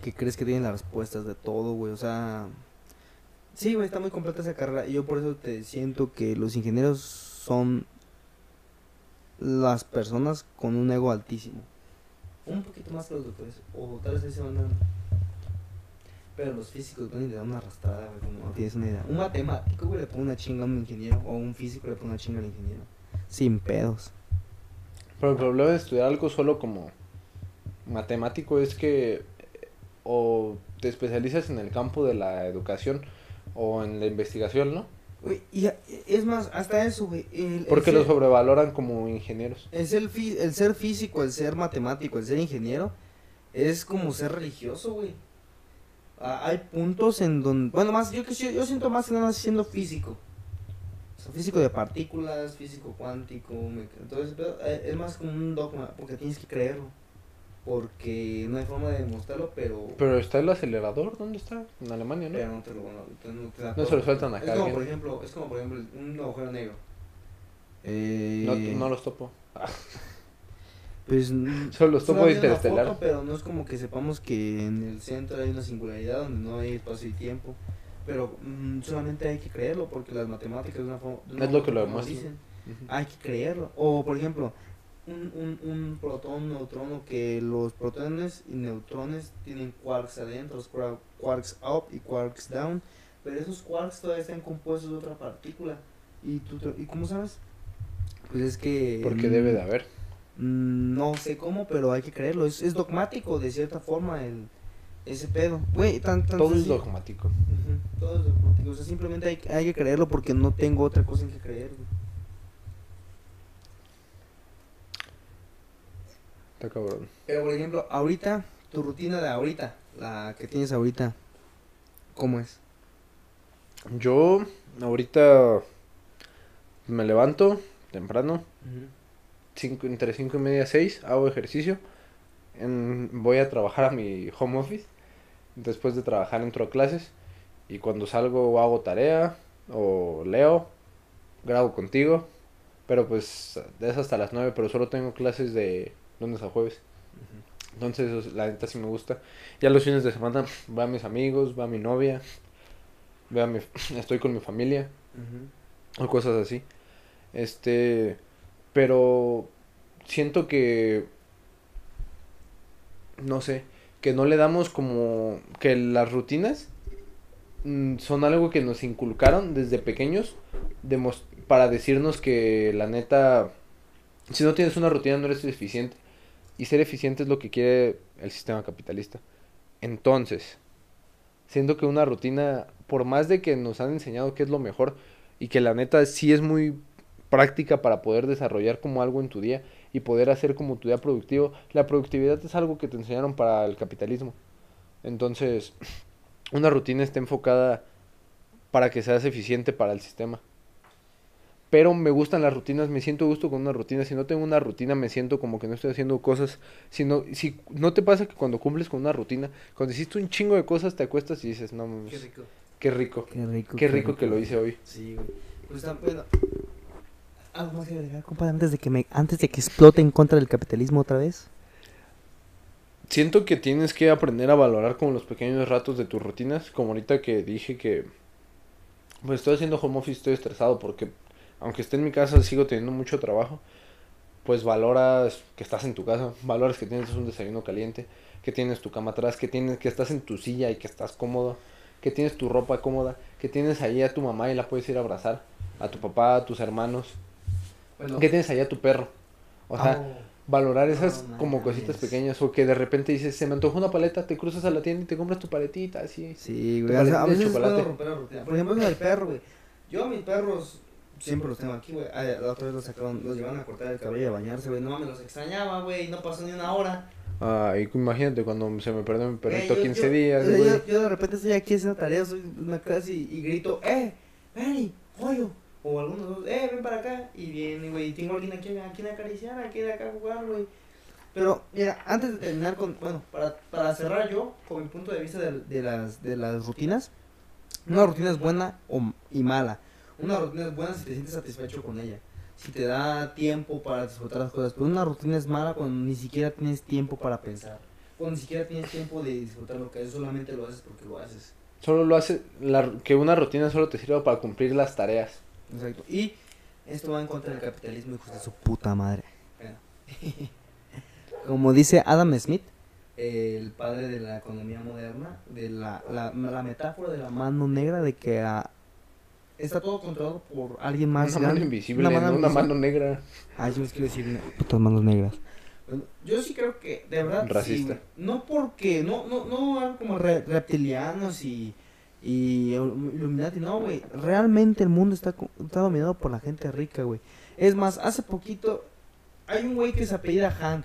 que crees que tienen las respuestas de todo, güey, o sea... Sí, güey, está muy completa esa carrera yo por eso te siento que los ingenieros son las personas con un ego altísimo. Un poquito más que los doctores, o tal vez se van dando. Pero los físicos van y le dan una arrastrada, güey, como no tienes una idea. Un matemático, güey, le pone una chinga a un ingeniero, o un físico le pone una chinga al ingeniero. Sin pedos. Pero el problema de estudiar algo solo como matemático es que o te especializas en el campo de la educación o en la investigación, ¿no? Y es más, hasta eso, güey. el- el Porque lo sobrevaloran como ingenieros. El ser, fi- el ser físico, el ser matemático, el ser ingeniero, es como ser religioso, güey. Ah, hay puntos en donde, bueno, más, yo, que sí- yo siento más que nada siendo físico. O sea, físico de partículas, físico cuántico, entonces eh, es más como un dogma, porque tienes que creerlo. Porque no hay forma de demostrarlo, pero... Pero está el acelerador, ¿dónde está? En Alemania, ¿no? pero no te lo, no no te da No se lo sueltan a Es como, por ejemplo, es como, por ejemplo, un agujero negro. Eh, No, no los topo. Pues Solo los topo interestelar. foto, pero no es como que sepamos que en el centro hay una singularidad donde no hay espacio y tiempo. Pero mm, solamente hay que creerlo porque las matemáticas de una forma. Es lo que lo como demuestra. dicen, Ujú. Hay que creerlo. O por ejemplo, un, un, un protón, un neutrón, o que los protones y neutrones tienen quarks adentro, quarks up y quarks down. Pero esos quarks todavía están compuestos de otra partícula. ¿Y, tú, ¿y cómo sabes? Pues es que. Porque mm, debe de haber. No sé cómo, pero hay que creerlo. Es, es dogmático de cierta forma el ese pedo. Güey, tan, tan Todo es dogmático. Ujú, Todo es dogmático. O sea, simplemente hay, hay que creerlo porque no tengo otra cosa en que creer. güey. Está cabrón. Pero por ejemplo, ahorita, tu rutina de ahorita, la que tienes ahorita, ¿cómo es? Yo ahorita me levanto temprano, cinco, entre 5 y media 6, hago ejercicio, en- voy a trabajar a mi home office, después de trabajar entro a clases y cuando salgo hago tarea o leo, grabo contigo, pero pues es hasta las 9, pero solo tengo clases de lunes a jueves. Entonces, la neta sí me gusta. Ya los fines de semana va a mis amigos, va a mi novia, va a mi, estoy con mi familia o cosas así. Este, pero siento que no sé, que no le damos como que las rutinas mm, son algo que nos inculcaron desde pequeños demos- para decirnos que la neta si no tienes una rutina no eres eficiente y ser eficiente es lo que quiere el sistema capitalista. Entonces, siento que una rutina, por más de que nos han enseñado que es lo mejor y que la neta sí es muy práctica para poder desarrollar como algo en tu día y poder hacer como tu día productivo, la productividad es algo que te enseñaron para el capitalismo. Entonces, una rutina está enfocada para que seas eficiente para el sistema. Pero me gustan las rutinas, me siento gusto con una rutina. Si no tengo una rutina, me siento como que no estoy haciendo cosas. Si no, si no te pasa que cuando cumples con una rutina, cuando hiciste un chingo de cosas, te acuestas y dices, no mames, Qué rico. qué rico. Qué rico. Qué rico que lo hice hoy. Sí, güey. Pues. Algo más que agregar, compadre, antes de que me, antes de que explote en contra del capitalismo otra vez. Siento que tienes que aprender a valorar como los pequeños ratos de tus rutinas. Como ahorita que dije que pues estoy haciendo home office, estoy estresado porque aunque esté en mi casa sigo teniendo mucho trabajo. Pues valoras que estás en tu casa, valoras que tienes un desayuno caliente, que tienes tu cama atrás, que tienes que estás en tu silla y que estás cómodo, que tienes tu ropa cómoda, que tienes ahí a tu mamá y la puedes ir a abrazar, a tu papá, a tus hermanos, Bueno, que tienes ahí a tu perro. O sea, oh, valorar esas No como cositas pequeñas o que de repente dices, se me antojó una paleta, te cruzas a la tienda y te compras tu paletita, así. Sí, güey. o sea, paletita a veces es chocolate. bueno romper la rutina. Por ejemplo, el perro, güey. Yo a mis perros siempre los tengo aquí, güey. Ah, La otra vez los sacaron, los llevaron a cortar el cabello y a bañarse, güey. No mames, los extrañaba, güey. No pasó ni una hora. Ay, imagínate cuando se me perdió mi perrito Eh, yo- 15 yo- días, yo, güey. yo, de repente estoy aquí haciendo tareas, soy en una clase y, y grito, ¡eh! ¡Benny! ¡Pollo! O algunos dos, ¡eh! Ven para acá. Y viene, güey. Y tengo alguien aquí, a quien acariciar, a quien acá jugar, güey. Pero, mira, antes de terminar con. Bueno, para, para cerrar yo, con mi punto de vista de, de las, de las rutinas, una rutina es buena o, y mala. Una rutina es buena si te sientes satisfecho con ella. Si te da tiempo para disfrutar las cosas. Pero una rutina es mala cuando ni siquiera tienes tiempo para pensar. Cuando ni siquiera tienes tiempo de disfrutar lo que haces, solamente lo haces porque lo haces. Solo lo hace, la, que una rutina solo te sirva para cumplir las tareas. Exacto. Y esto va en contra del capitalismo, hijos de su puta madre. Como dice Adam Smith, el padre de la economía moderna, de la, la, la metáfora de la mano negra, de que ah, está todo controlado por alguien más una mano invisible, Una mano una mano negra. Ah, yo les quiero decir putas manos negras. Yo sí creo que, de verdad, Racista. no porque, no, no, no algo como re- reptilianos y, y Illuminati, no, güey. Realmente el mundo está, está dominado por la gente rica, güey. Es más, hace poquito hay un güey que se apellida Hank.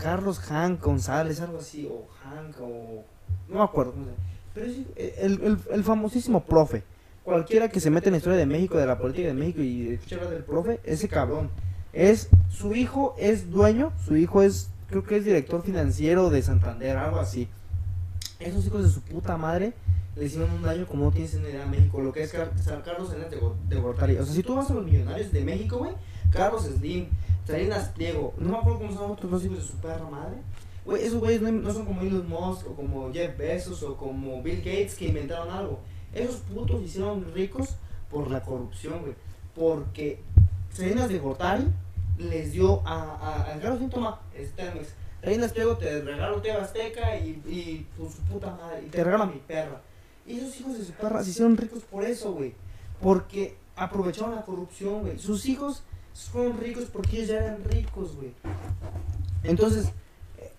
Carlos Hank González, algo así, o Hank, o... No me acuerdo cómo se llama. Pero es el, el, el famosísimo profe. Cualquiera que se mete en la historia de México, de la política de México y escucha hablar del profe, ese cabrón. Es, su hijo es dueño, su hijo es, creo que es director financiero de Santander, algo así. Esos hijos de su puta madre le hicieron un daño como no tienes en idea México, lo que es San Carlos Salinas de, de Gortari. O sea, si tú vas a los millonarios de México, güey, Carlos Slim, Salinas Pliego, no me acuerdo cómo son otros dos hijos de su perra madre. Güey, esos güeyes no, no son como Elon Musk o como Jeff Bezos o como Bill Gates que inventaron algo. Esos putos se hicieron ricos por la corrupción, güey. Porque Salinas de Gortari les dio a, a, Carlos Slim, toma, este Telmex. Salinas Pliego te regalo TV Azteca y, y su puta madre. Y te regalo a mi perra. Y esos hijos de su perra se hicieron ricos por eso, güey. Porque aprovecharon la corrupción, güey. Sus hijos fueron ricos porque ellos ya eran ricos, güey. Entonces, eh,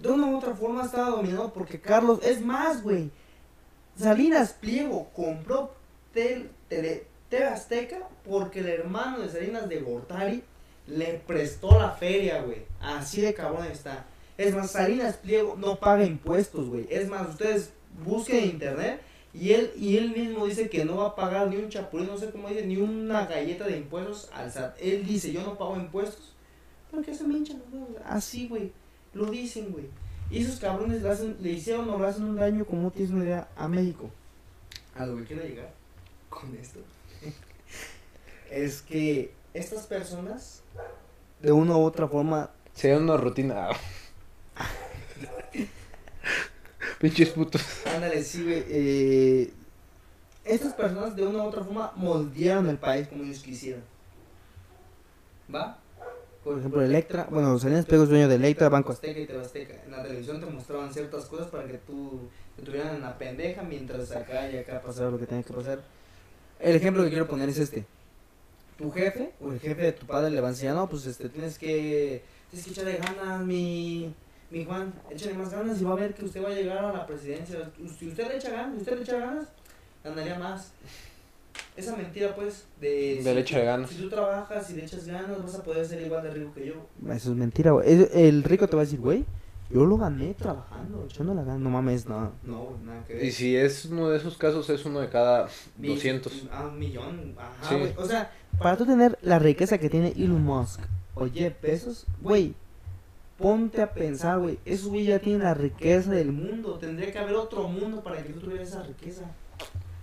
de una u otra forma estaba dominado porque Carlos, es más, güey. Salinas Pliego compró tel, tele, TV Azteca porque el hermano de Salinas de Gortari le prestó la feria, güey. Así de cabrón está. Es más, Salinas Pliego no paga impuestos, güey. Es más, ustedes busquen en internet y él, y él mismo dice que no va a pagar ni un chapulín, no sé cómo dice, ni una galleta de impuestos al SAT. Él dice, yo no pago impuestos. Porque se me hinchan los. Así, güey. Lo dicen, güey. Y esos cabrones le, hacen, le hicieron o le hacen un daño, como no tienes una idea, a México. A lo que quiero llegar con esto es que estas personas, de una u otra forma, Sería una rutina. Pinches putos. ándale, sí, güey, eh, estas personas de una u otra forma moldearon el país como ellos quisieran. ¿Va? Por ejemplo, Electra, bueno, Salinas Pliego es dueño de Electra, Banco Azteca y TV Azteca. En la televisión te mostraban ciertas cosas para que tú te tuvieran en la pendeja mientras acá y acá pasaba lo que tenía que pasar. El ejemplo que quiero poner es este. Tu jefe o el jefe de tu padre le va a enseñar, no, pues este, tienes que, tienes que echarle ganas, mi, mi Juan, échale más ganas y va a ver que usted va a llegar a la presidencia. Si usted le echa ganas, si usted le echa ganas, ganaría más. Esa mentira, pues, de... De si tú- ganas. Si tú trabajas y le echas ganas, vas a poder ser igual de rico que yo. Eso es mentira, güey. El rico te va a decir, güey, yo lo gané trabajando, echando la gana. No mames, no. No, nada que ver. Y si es uno de esos casos, es uno de cada Mi- 200. Ah, un millón. Ajá, Sí. güey. O sea, para tú tener la riqueza que tiene Elon Musk o Jeff Bezos, güey, ponte a pensar, güey. Esos güey ya tienen la riqueza del mundo. Tendría que haber otro mundo para que tú tuvieras esa riqueza.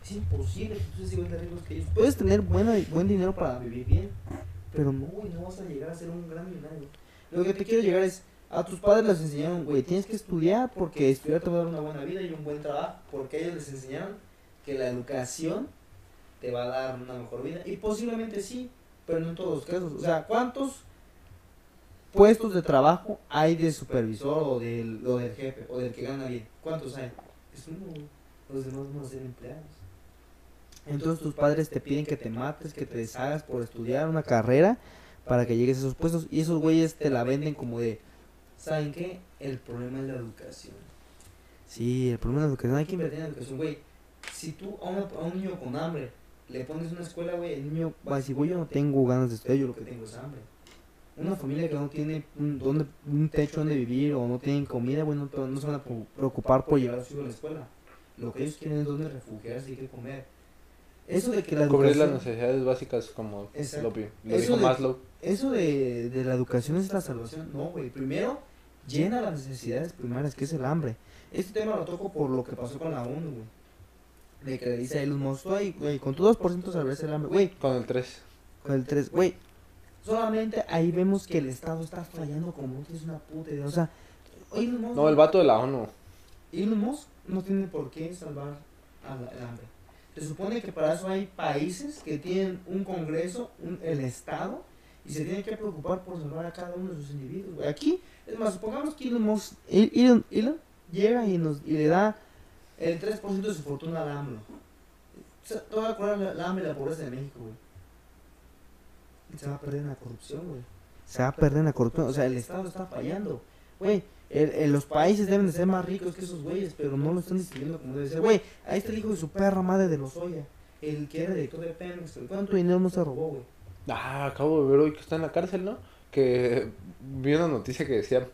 Es imposible que tú seas igual de ricos que ellos. Puedes tener buena, buen dinero para vivir bien, pero no, güey, no vas a llegar a ser un gran millonario. Lo que te quiero llegar es. A tus padres les enseñaron, güey, tienes que estudiar porque estudiar te va a dar una buena vida y un buen trabajo. Porque ellos les enseñaron que la educación te va a dar una mejor vida. Y posiblemente sí, pero no en todos los casos. O sea, ¿cuántos puestos de trabajo hay de supervisor o del, o del jefe o del que gana bien? ¿Cuántos hay? Es uno, los demás van a ser empleados. Entonces tus padres te piden que te mates, que te deshagas por estudiar una carrera para que llegues a esos puestos y esos güeyes te la venden como de, ¿saben qué? El problema es la educación. Sí, el problema es la educación, hay que invertir en la educación, güey. Si tú a, una- a un niño con hambre le pones una escuela, güey, el niño va a decir, güey, yo no tengo ganas de estudiar, yo lo que tengo es hambre. Una familia que no tiene un, donde, un techo donde vivir o no tienen comida, güey, no, no se van a pre- preocupar por llevar a su hijo a la escuela. Lo que ellos quieren es donde refugiarse y qué comer. Eso de que la Cubrir las educación... necesidades básicas como Exacto. lo, lo dijo de- Maslow. Eso de, de la educación es la salvación. No, güey. Primero, llena las necesidades primarias, que es el hambre. Este tema lo toco por lo que pasó con la ONU, güey. De que le dice a Elon Musk, "Ay, güey, con tu 2% salvarás el hambre. Güey, Con el 3. con el 3, güey. Solamente ahí vemos que el Estado está fallando como no tienes una puta idea. O sea, Elon Musk, No, el vato de la ONU. Elon Musk no tiene por qué salvar al al hambre. Se supone que para eso hay países que tienen un congreso, un, el Estado, y se tienen que preocupar por salvar a cada uno de sus individuos. Aquí, es más, supongamos que Elon Musk, El- Elon, llega y, nos, y le da el 3% de su fortuna al AMLO. Te va a curar la, la hambre y la pobreza de México, güey. Se va a perder en la corrupción, güey. Se va a perder en la corrupción. O sea, el Estado está fallando. Güey, el- el- los países deben de ser más ricos que esos güeyes, pero no lo están distribuyendo como debe ser. Güey, ahí está el hijo de su perra madre de Lozoya. El que era director de Pemex. ¿Cuánto dinero no se robó, güey? Ah, acabo de ver hoy que está en la cárcel, ¿no? Que vi una noticia que decía,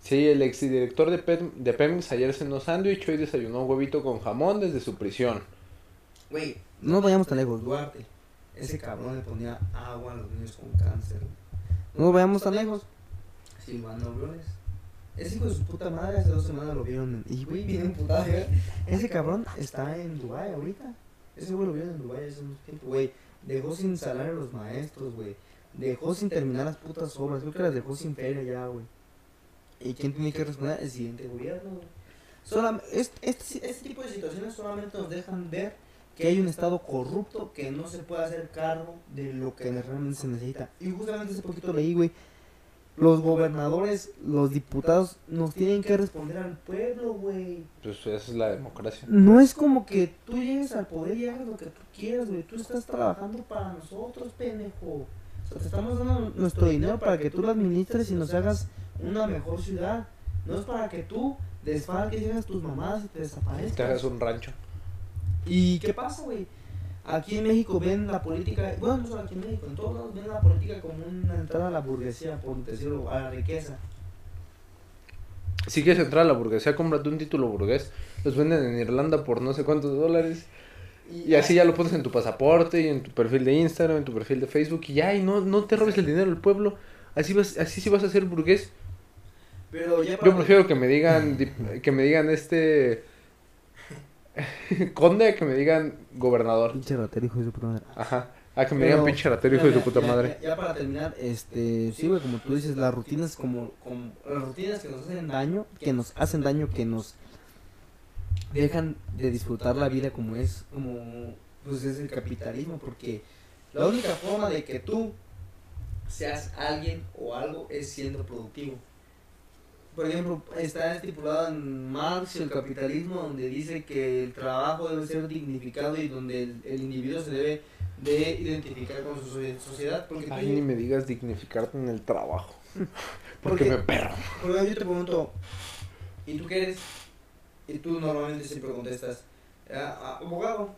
sí, el exdirector de, Pem- de Pemex ayer cenó sándwich, hoy desayunó huevito con jamón desde su prisión. Güey, no vayamos tan lejos. Duarte, ese cabrón le ponía agua a los niños con cáncer. No vayamos tan lejos. Silvano Flores. Ese hijo de su puta madre hace dos semanas lo vieron. en- Y güey, viene emputado. Ese cabrón está en Dubai ahorita. Ese güey lo vieron en Dubai hace mucho tiempo, güey. Dejó sin salario a los maestros, güey. Dejó sin terminar las putas obras. Creo que las dejó sin feria ya, güey. ¿Y quién tiene que responder? El siguiente gobierno, güey. Solam- este, este, este tipo de situaciones solamente nos dejan ver que hay un Estado corrupto que no se puede hacer cargo de lo que realmente se necesita. Y justamente hace poquito leí, güey, los gobernadores, los diputados nos tienen que responder al pueblo, güey. Pues esa es la democracia. No es como que tú llegues al poder y hagas lo que tú quieras, güey. Tú estás trabajando para nosotros, pendejo. O sea, te estamos dando nuestro dinero para que tú lo administres y nos hagas una mejor ciudad. No es para que tú desfalques y hagas tus mamadas y te desaparezcas. Te hagas un rancho. ¿Y qué pasa, güey? Aquí en México ven la política, bueno, no solo aquí en México, en todos lados ven la política como una entrada a la burguesía, por decirlo, a la riqueza. Si quieres entrar a la burguesía, cómprate un título burgués. Los venden en Irlanda por no sé cuántos dólares. Y así ya lo pones en tu pasaporte y en tu perfil de Instagram, en tu perfil de Facebook y ya, y no, no te robes el dinero del pueblo. Así vas, así sí vas a ser burgués. Pero ya Yo prefiero que me digan, que me digan este conde, a que me digan gobernador. Pinche ratero, hijo de su puta madre. Ajá. A que me Pero- digan pinche ratero, hijo de Ya, puta ya, madre. Ya, ya para terminar, este, sí, güey, como tú dices, las rutinas como, como las rutinas que nos hacen daño, que nos hacen daño, que nos dejan de disfrutar la vida como es, como pues es el capitalismo, porque la única forma de que tú seas alguien o algo es siendo productivo. Por ejemplo, está estipulado en Marx el capitalismo donde dice que el trabajo debe ser dignificado y donde el, el individuo se debe de identificar con su so- sociedad. Porque tú- Ay, ni me digas dignificarte en el trabajo. Porque Porque- me perro. Por ejemplo, yo te pregunto, ¿y tú qué eres? Y tú normalmente siempre contestas, "Ah, ah, abogado,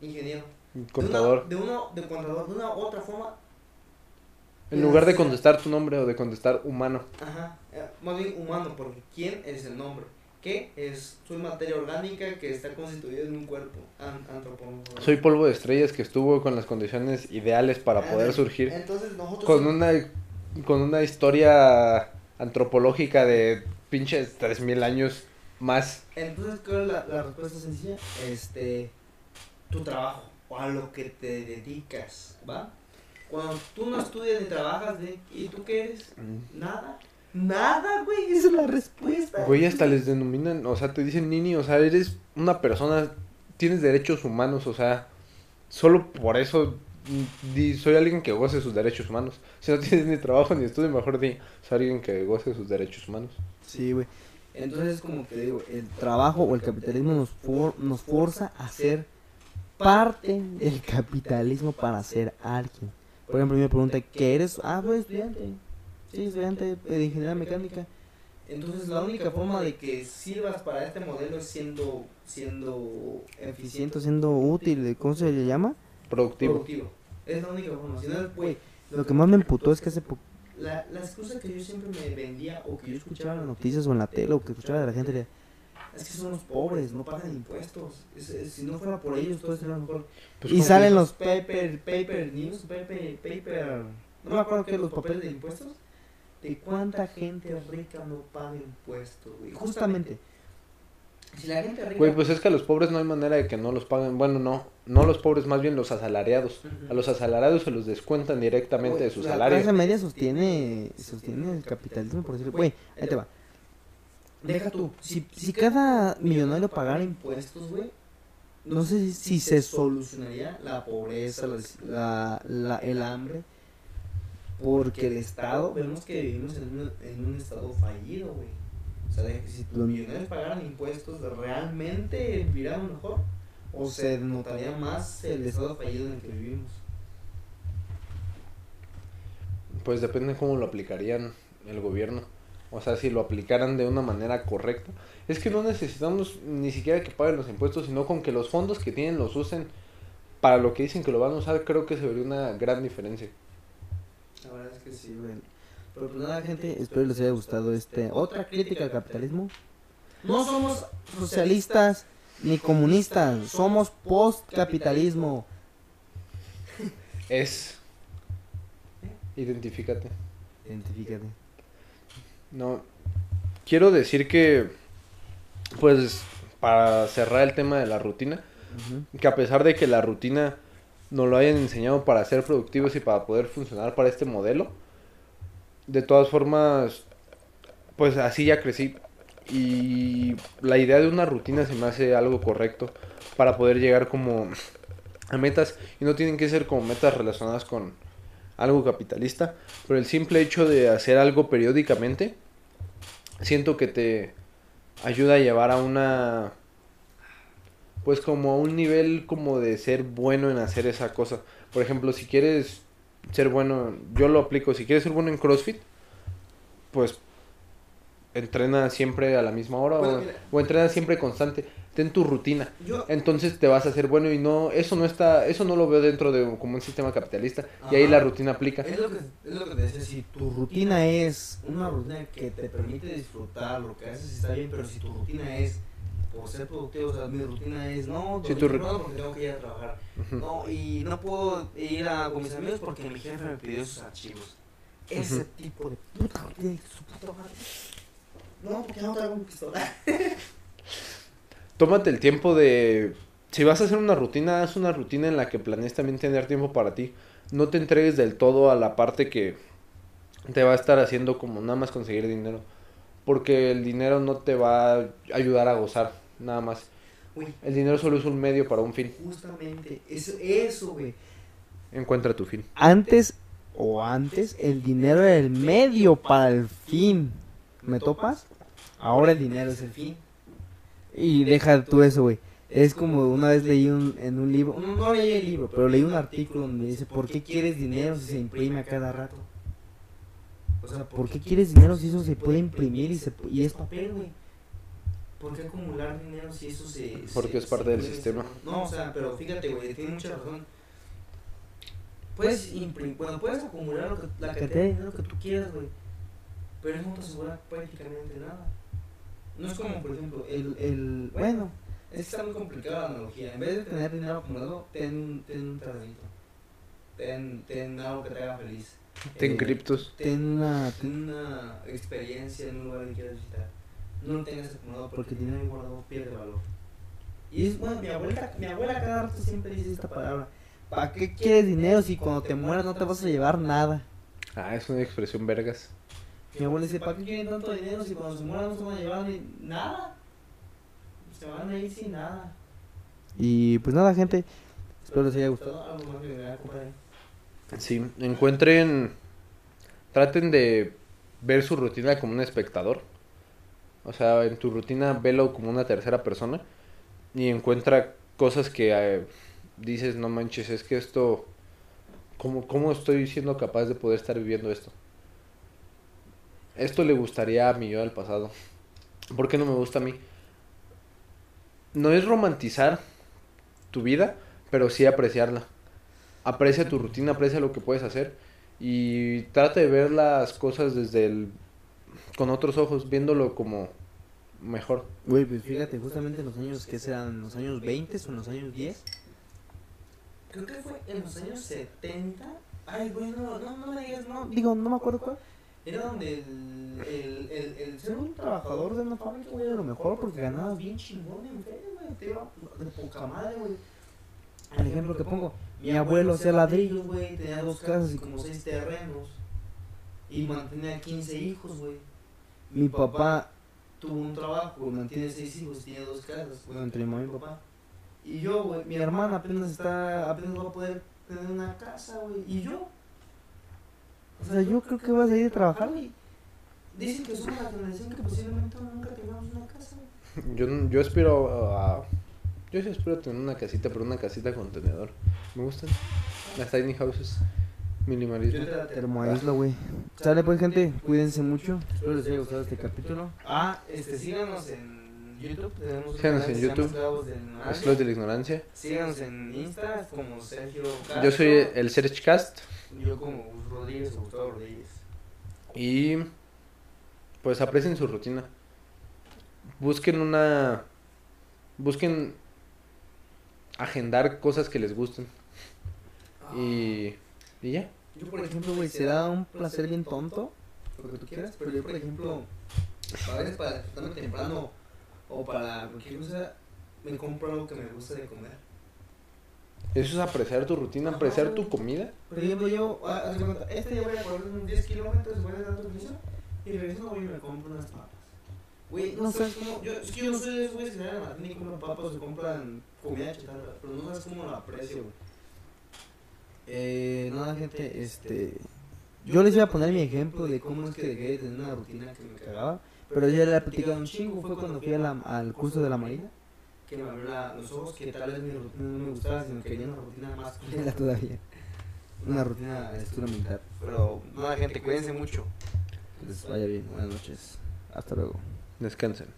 ingeniero. Contador. De una, de, uno, de contador, de una u otra forma. En lugar de contestar tu nombre o de contestar humano. Ajá, eh, más bien humano, porque ¿quién es el nombre? ¿Qué es? Soy materia orgánica que está constituida en un cuerpo an- antropomorfo. Soy polvo de estrellas que estuvo con las condiciones ideales para poder Ah, surgir. Entonces nosotros... Con somos- una, con una historia antropológica de pinches 3000 años más. Entonces, ¿cuál es la, la respuesta sencilla? Este, tu trabajo, o a lo que te dedicas, ¿va? Cuando tú no estudias ni trabajas, ¿de- ¿y tú qué eres? Nada. Nada, güey, esa es la respuesta. Güey, hasta les denominan, o sea, te dicen nini, o sea, eres una persona, tienes derechos humanos, o sea, solo por eso mm, di, soy alguien que goce sus derechos humanos. Si no tienes ni trabajo ni estudio, mejor di, soy alguien que goce sus derechos humanos. Sí, güey. Entonces, es como que digo, el trabajo o el capitalismo nos, for- nos forza a ser parte del capitalismo para ser alguien. Por ejemplo, me pregunta, ¿qué eres? Ah, soy estudiante. Sí, estudiante de ingeniería mecánica. Entonces, la única forma de que sirvas para este modelo es siendo, siendo eficiente, siendo útil, ¿cómo se le llama? Productivo. productivo. Es la única forma. Si no, lo que más me emputó es que hace poco. La, la excusa que yo siempre me vendía, o que yo escuchaba en las noticias o en la tele, o que escuchaba de la gente, era, es que son los pobres, no pagan impuestos. Es- es- si no fuera por ellos, todo sería mejor. Pues, y ¿cómo salen que- los paper, paper news, paper, paper, no me acuerdo qué, los papeles de impuestos, de cuánta gente rica no paga impuestos, güey. Justamente, si la gente rica... Güey, pues es que a los pobres no hay manera de que no los paguen. Bueno, no, no los pobres, más bien los asalariados. A los asalariados se los descuentan directamente Güey, de su la salario. clase media sostiene, sostiene el capitalismo, por decirlo. Güey, ahí te va. Deja tú. Si, si cada millonario pagara impuestos, güey, no sé si, si se solucionaría la pobreza, la, la- la- el hambre. Porque el Estado, vemos que vivimos en un, en un Estado fallido, güey. O sea, de- si los millonarios pagaran impuestos, ¿realmente viviríamos mejor? ¿O se notaría más el Estado fallido en el que vivimos? Pues depende cómo lo aplicarían el gobierno. O sea, si lo aplicaran de una manera correcta. Es que no necesitamos ni siquiera que paguen los impuestos, sino con que los fondos que tienen los usen para lo que dicen que lo van a usar, creo que se vería una gran diferencia. La verdad es que sí, güey. Pero pues nada, gente, espero les haya gustado este otra crítica al capitalismo. No somos socialistas ni comunistas, somos postcapitalismo. Es. Identifícate. Identifícate. No. Quiero decir que, pues, para cerrar el tema de la rutina, que a pesar de que la rutina nos lo hayan enseñado para ser productivos y para poder funcionar para este modelo, de todas formas, pues así ya crecí. Y la idea de una rutina se me hace algo correcto para poder llegar como a metas y no tienen que ser como metas relacionadas con algo capitalista, pero el simple hecho de hacer algo periódicamente siento que te ayuda a llevar a una pues como a un nivel como de ser bueno en hacer esa cosa. Por ejemplo, si quieres ser bueno, yo lo aplico, si quieres ser bueno en CrossFit, pues entrena siempre a la misma hora Bueno, o, mira. o entrena siempre constante. Ten tu rutina. Yo, Entonces te vas a hacer bueno y no, eso no está, eso no lo veo dentro de como un sistema capitalista y ahí la rutina aplica. es lo que, es lo que te decía, si tu rutina es una rutina que te permite disfrutar lo que haces está bien, pero si tu rutina es por ser productivo, o sea, mi rutina es no, Si dormir tu porque tengo que ir a trabajar. No, y no puedo ir a, con mis amigos porque mi jefe me pidió sus archivos. Ese tipo de puta rutina. No, porque no traigo mi pistola. Tómate el tiempo de, si vas a hacer una rutina, haz una rutina en la que planees también tener tiempo para ti. No te entregues del todo a la parte que te va a estar haciendo como nada más conseguir dinero. Porque el dinero no te va a ayudar a gozar, nada más. El dinero solo es un medio para un fin. justamente, eso, eso, güey. Encuentra tu fin. Antes o antes, el dinero era el medio para el fin. ¿Me topas? Ahora el dinero es el fin. Y deja tú eso, güey. Es como una vez leí un, en un libro, no, no leí el libro, pero leí un artículo donde dice, ¿por qué quieres dinero si se imprime a cada rato? O sea, ¿por qué quieres dinero si eso se puede imprimir y, se, y es papel, güey? ¿Por qué acumular dinero si eso se... Porque se- es parte del puede- sistema. No, o sea, pero fíjate, güey, tiene mucha razón. Puedes imprimir, bueno, puedes acumular lo que- la cantidad de dinero que tú quieras, güey. Pero eso no te asegura prácticamente nada. No es como, por ejemplo, el, el bueno, es que está muy complicada la analogía. En vez de tener dinero acumulado, ten, ten un terrenito. Ten, ten algo que te haga feliz. Ten Eh, criptos. ten una, ten una experiencia en un lugar que quieras visitar. No lo tengas acumulado porque el dinero guardado pierde valor. Y es bueno, mi abuela, mi abuela cada rato siempre dice esta palabra. ¿Para qué quieres dinero si cuando te mueras no te vas a llevar nada? Ah, es una expresión vergas. Mi abuela dice, ¿para qué quieren tanto dinero si cuando se mueran no se van a llevar ni nada? Se van a ir sin nada. Y pues nada, gente. Espero les haya gustado. Algo más que compadre. Sí, encuentren, traten de ver su rutina como un espectador. O sea, en tu rutina velo como una tercera persona y encuentra cosas que eh, dices, no manches, es que esto, ¿cómo, ¿cómo estoy siendo capaz de poder estar viviendo esto? Esto le gustaría a mi yo del pasado. ¿Por qué no me gusta a mí? No es romantizar tu vida, pero sí apreciarla aprecia tu rutina, aprecia lo que puedes hacer y trata de ver las cosas desde el con otros ojos, viéndolo como mejor. Güey, pues fíjate, justamente en los años, ¿qué serán? ¿En los años 20 o en los años 10? Creo que fue en los años 70. Ay, güey, no, no, no me digas, no, digo, no me acuerdo cuál. Era donde el, el, el, el ser un trabajador de una fábrica, güey, era lo mejor porque ganabas bien chingón en feria, güey, te iba de poca madre, güey. El ejemplo que pongo, mi abuelo hacía ladrillos, güey, tenía dos casas y como seis terrenos. Y mantenía 15 hijos, güey. Mi papá tuvo un trabajo, güey, mantiene seis hijos, tiene dos casas, bueno, entre mi mamá y mi papá. Y yo, güey, mi hermana apenas está, apenas va a poder tener una casa, güey, y yo. O sea, yo creo que vas a ir a trabajar, güey. Dicen que somos la generación que posiblemente nunca tengamos una casa, güey. Yo, yo espero a... Yo sí espero tener una casita, pero una casita con tenedor. Me gustan las tiny houses. Minimalismo. Yo te la termoaíslo, güey. Sale pues, gente, cuídense mucho. Espero les haya gustado este capítulo. Ah, este, síganos en YouTube. Tenemos un Síganos en YouTube. Esclavos del Ignorancia. Esclavos de la ignorancia. Síganos en Insta como Sergio Castro. Yo soy el Searchcast Yo como Rodríguez o Gustavo Rodríguez. y pues aprecien su rutina. Busquen una... Busquen agendar cosas que les gusten. Y, y ya. Yo, por ejemplo, güey, será un placer bien tonto, lo que tú quieras, pero yo, por ejemplo, a veces para despertarme temprano o para cualquier cosa, me compro algo que me gusta de comer. Eso es apreciar tu rutina, apreciar tu comida. Por ejemplo, yo, ah, este día voy a correr unos 10 kilómetros, voy a dar ejercicio y regreso voy y me compro unas papas. Güey, no sabes cómo, yo, es que yo no soy de esos güeyes que la tienda y compran papas o se compran comida chatarra, pero no sabes cómo la aprecio, güey. Eh, nada, gente, este... Yo les voy a poner mi ejemplo de cómo es que dejé de tener una rutina que me cagaba, pero ya le he platicado un chingo, fue cuando fui a la- al curso de la marina, que me abrió la- los ojos, que tal vez mi rutina no me gustaba, sino que quería una rutina más culera todavía. Una rutina de estudio militar. Pero nada, gente, cuídense mucho. Que les vaya bien, buenas noches. Hasta luego. Descansen.